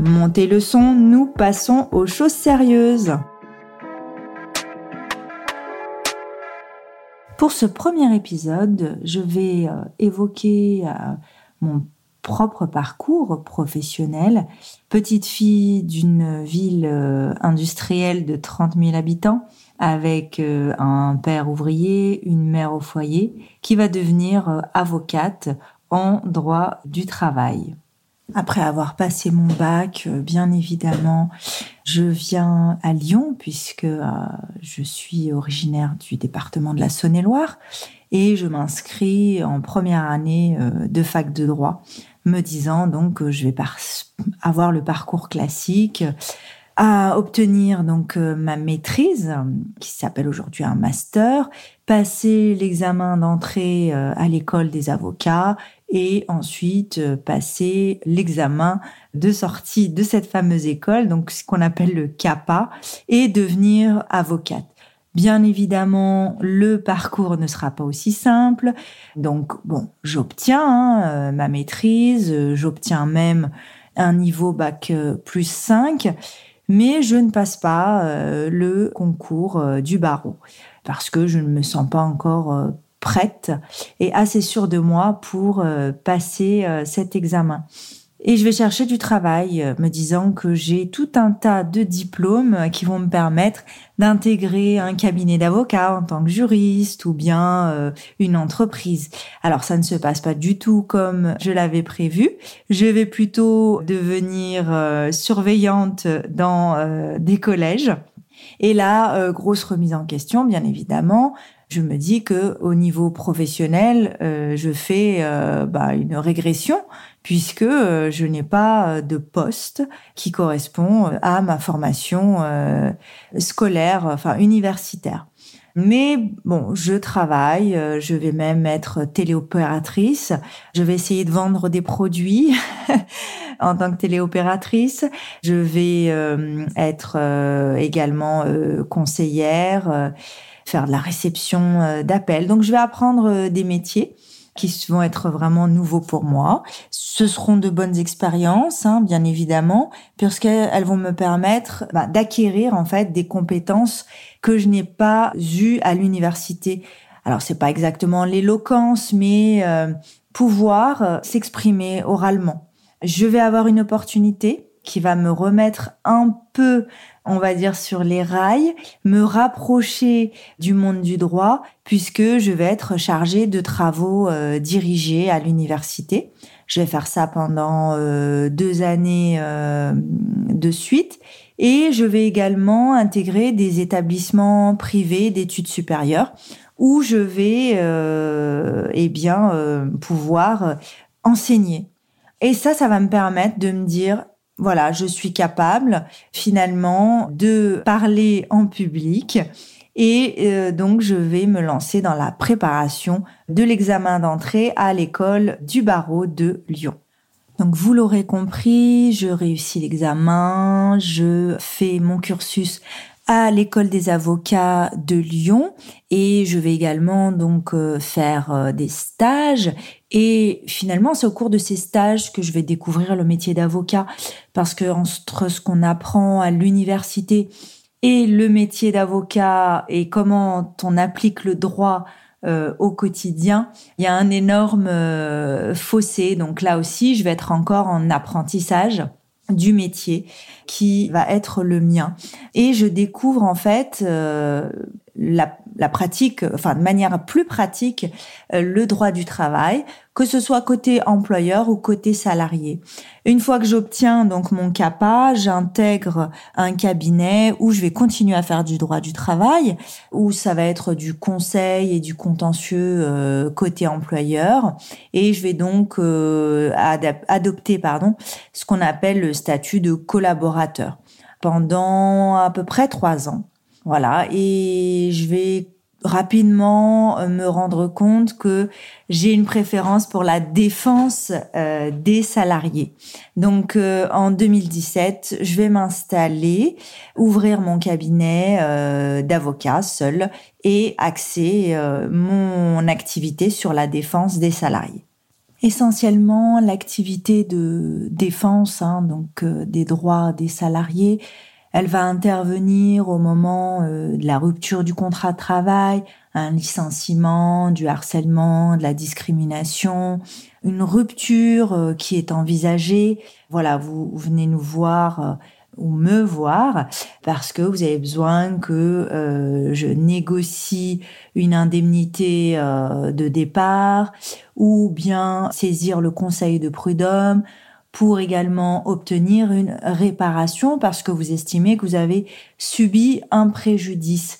Montez le son, nous passons aux choses sérieuses. Pour ce premier épisode, je vais euh, évoquer euh, mon propre parcours professionnel. Petite fille d'une ville euh, industrielle de 30 000 habitants, avec un père ouvrier, une mère au foyer, qui va devenir avocate en droit du travail. Après avoir passé mon bac, euh, bien évidemment, je viens à Lyon puisque euh, je suis originaire du département de la Saône-et-Loire et je m'inscris en première année euh, de fac de droit, me disant donc que je vais avoir le parcours classique à obtenir donc ma maîtrise qui s'appelle aujourd'hui un master, passer l'examen d'entrée à l'école des avocats et ensuite euh, passer l'examen de sortie de cette fameuse école, donc ce qu'on appelle le CAPA, et devenir avocate. Bien évidemment, le parcours ne sera pas aussi simple. Donc, bon, j'obtiens hein, euh, ma maîtrise, euh, j'obtiens même un niveau bac plus 5, mais je ne passe pas le concours du barreau parce que je ne me sens pas encore prête et assez sûre de moi pour euh, passer euh, cet examen. Et je vais chercher du travail, euh, me disant que j'ai tout un tas de diplômes qui vont me permettre d'intégrer un cabinet d'avocat en tant que juriste ou bien une entreprise. Alors ça ne se passe pas du tout comme je l'avais prévu. Je vais plutôt devenir surveillante dans des collèges. Et là, grosse remise en question, bien évidemment je me dis que au niveau professionnel, euh, je fais euh, bah, une régression puisque euh, je n'ai pas de poste qui correspond à ma formation scolaire, enfin universitaire. Mais bon, je travaille, je vais même être téléopératrice, je vais essayer de vendre des produits en tant que téléopératrice, je vais être également conseillère faire de la réception euh, d'appels. Donc je vais apprendre euh, des métiers qui vont être vraiment nouveaux pour moi. Ce seront de bonnes expériences, hein, bien évidemment, puisqu'elles vont me permettre bah, d'acquérir en fait des compétences que je n'ai pas eues à l'université. Alors c'est pas exactement l'éloquence, mais euh, pouvoir s'exprimer oralement. Je vais avoir une opportunité qui va me remettre un peu on va dire, sur les rails, me rapprocher du monde du droit, puisque je vais être chargée de travaux euh, dirigés à l'université. Je vais faire ça pendant euh, deux années euh, de suite. Et je vais également intégrer des établissements privés d'études supérieures où je vais eh bien pouvoir enseigner. Et ça, ça va me permettre de me dire voilà, je suis capable finalement de parler en public et euh, donc je vais me lancer dans la préparation de l'examen d'entrée à l'école du barreau de Lyon. Donc vous l'aurez compris, je réussis l'examen, je fais mon cursus à l'école des avocats de Lyon et je vais également donc euh, faire euh, des stages et finalement c'est au cours de ces stages que je vais découvrir le métier d'avocat parce que entre ce qu'on apprend à l'université et le métier d'avocat et comment on applique le droit euh, au quotidien, il y a un énorme fossé. Donc là aussi, je vais être encore en apprentissage. Du métier qui va être le mien. Et je découvre en fait euh, la, la, pratique, enfin de manière plus pratique, euh, le droit du travail, que ce soit côté employeur ou côté salarié. Une fois que j'obtiens donc mon CAPA, j'intègre un cabinet où je vais continuer à faire du droit du travail, où ça va être du conseil et du contentieux euh, côté employeur, et je vais donc euh, adopter pardon ce qu'on appelle le statut de collaborateur pendant à peu près trois ans. Voilà, et je vais rapidement euh, me rendre compte que j'ai une préférence pour la défense euh, des salariés. Donc euh, en 2017, je vais m'installer, ouvrir mon cabinet d'avocat seul et axer mon activité sur la défense des salariés. Essentiellement, l'activité de défense, hein, donc des droits des salariés, elle va intervenir au moment euh, de la rupture du contrat de travail, un licenciement, du harcèlement, de la discrimination, une rupture euh, qui est envisagée. Voilà, vous, venez nous voir euh, ou me voir parce que vous avez besoin que je négocie une indemnité de départ ou bien saisir le conseil de prud'homme pour également obtenir une réparation parce que vous estimez que vous avez subi un préjudice.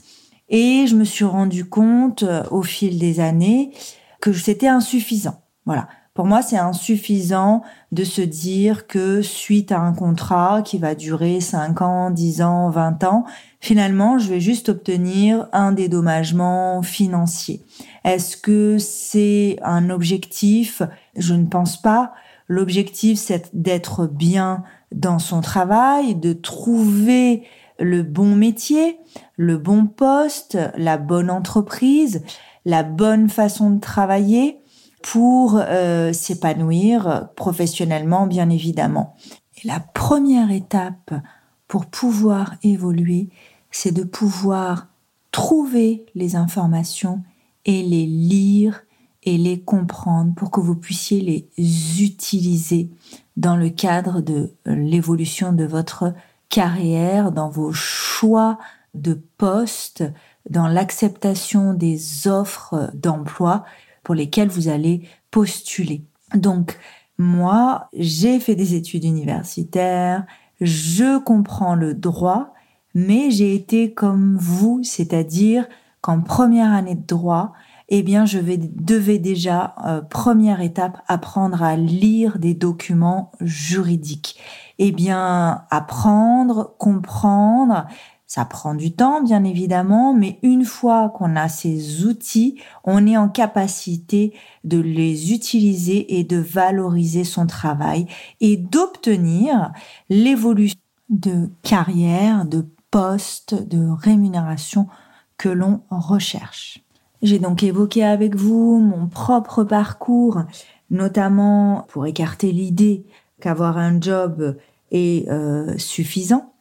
Et je me suis rendu compte euh, au fil des années que c'était insuffisant. Voilà. Pour moi, c'est insuffisant de se dire que suite à un contrat qui va durer 5 ans, 10 ans, 20 ans, finalement, je vais juste obtenir un dédommagement financier. Est-ce que c'est un objectif? Je ne pense pas. L'objectif, c'est d'être bien dans son travail, de trouver le bon métier, le bon poste, la bonne entreprise, la bonne façon de travailler pour euh, s'épanouir professionnellement, bien évidemment. Et la première étape pour pouvoir évoluer, c'est de pouvoir trouver les informations et les lire les comprendre pour que vous puissiez les utiliser dans le cadre de l'évolution de votre carrière, dans vos choix de poste, dans l'acceptation des offres d'emploi pour lesquelles vous allez postuler. Donc, moi, j'ai fait des études universitaires, je comprends le droit, mais j'ai été comme vous, c'est-à-dire qu'en première année de droit, eh bien, je vais, devais déjà, euh, première étape, apprendre à lire des documents juridiques. Eh bien, apprendre, comprendre, ça prend du temps, bien évidemment, mais une fois qu'on a ces outils, on est en capacité de les utiliser et de valoriser son travail et d'obtenir l'évolution de carrière, de poste, de rémunération que l'on recherche. J'ai donc évoqué avec vous mon propre parcours, notamment pour écarter l'idée qu'avoir un job est euh, suffisant,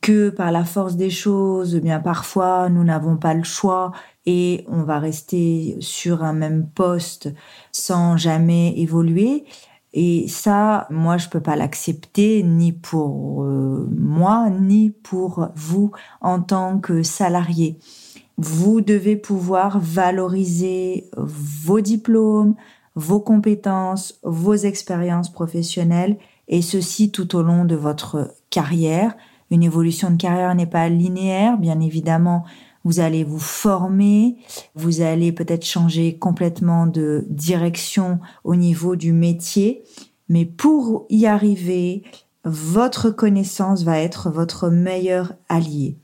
que par la force des choses, eh bien parfois nous n'avons pas le choix et on va rester sur un même poste sans jamais évoluer. Et ça, moi, je peux pas l'accepter ni pour euh, moi, ni pour vous en tant que salarié. Vous devez pouvoir valoriser vos diplômes, vos compétences, vos expériences professionnelles et ceci tout au long de votre carrière. Une évolution de carrière n'est pas linéaire, bien évidemment. Vous allez vous former, vous allez peut-être changer complètement de direction au niveau du métier, mais pour y arriver, votre connaissance va être votre meilleur allié.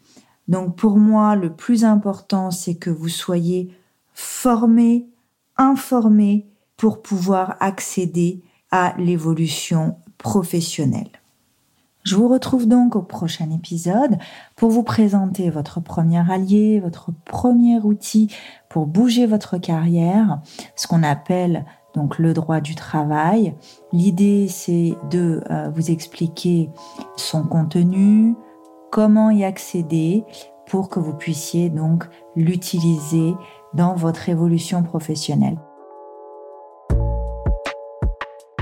Donc pour moi, le plus important, c'est que vous soyez formé, informé pour pouvoir accéder à l'évolution professionnelle. Je vous retrouve donc au prochain épisode pour vous présenter votre premier allié, votre premier outil pour bouger votre carrière, ce qu'on appelle donc le droit du travail. L'idée, c'est de euh, vous expliquer son contenu, comment y accéder pour que vous puissiez donc l'utiliser dans votre évolution professionnelle.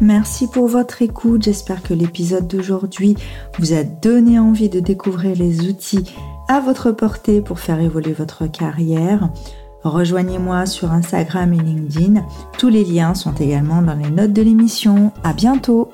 Merci pour votre écoute. J'espère que l'épisode d'aujourd'hui vous a donné envie de découvrir les outils à votre portée pour faire évoluer votre carrière. Rejoignez-moi sur Instagram et LinkedIn. Tous les liens sont également dans les notes de l'émission. À bientôt!